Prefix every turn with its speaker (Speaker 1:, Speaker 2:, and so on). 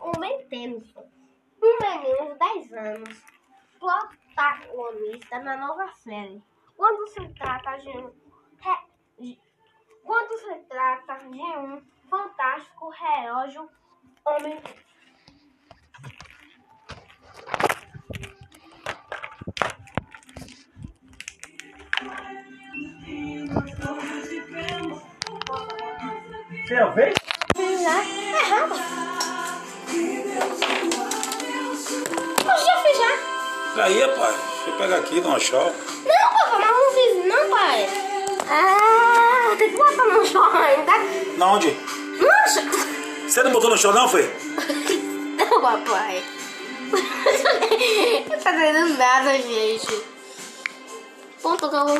Speaker 1: o Ben Tennyson, um menino de 10 anos, protagonista na nova série. Quando se trata de um de- quando se trata de um fantástico relógio homem
Speaker 2: fez?
Speaker 1: Já errado.
Speaker 3: Aí, pai, deixa eu pegar aqui, dar uma chave.
Speaker 1: Não, papai, mas não fiz não, pai. Ah, tem que botar no chão ainda.
Speaker 3: Na onde?
Speaker 1: Nossa.
Speaker 3: Você não botou no chão, não, foi?
Speaker 1: Não, papai. Não tá dando nada, gente. Ponto que eu vou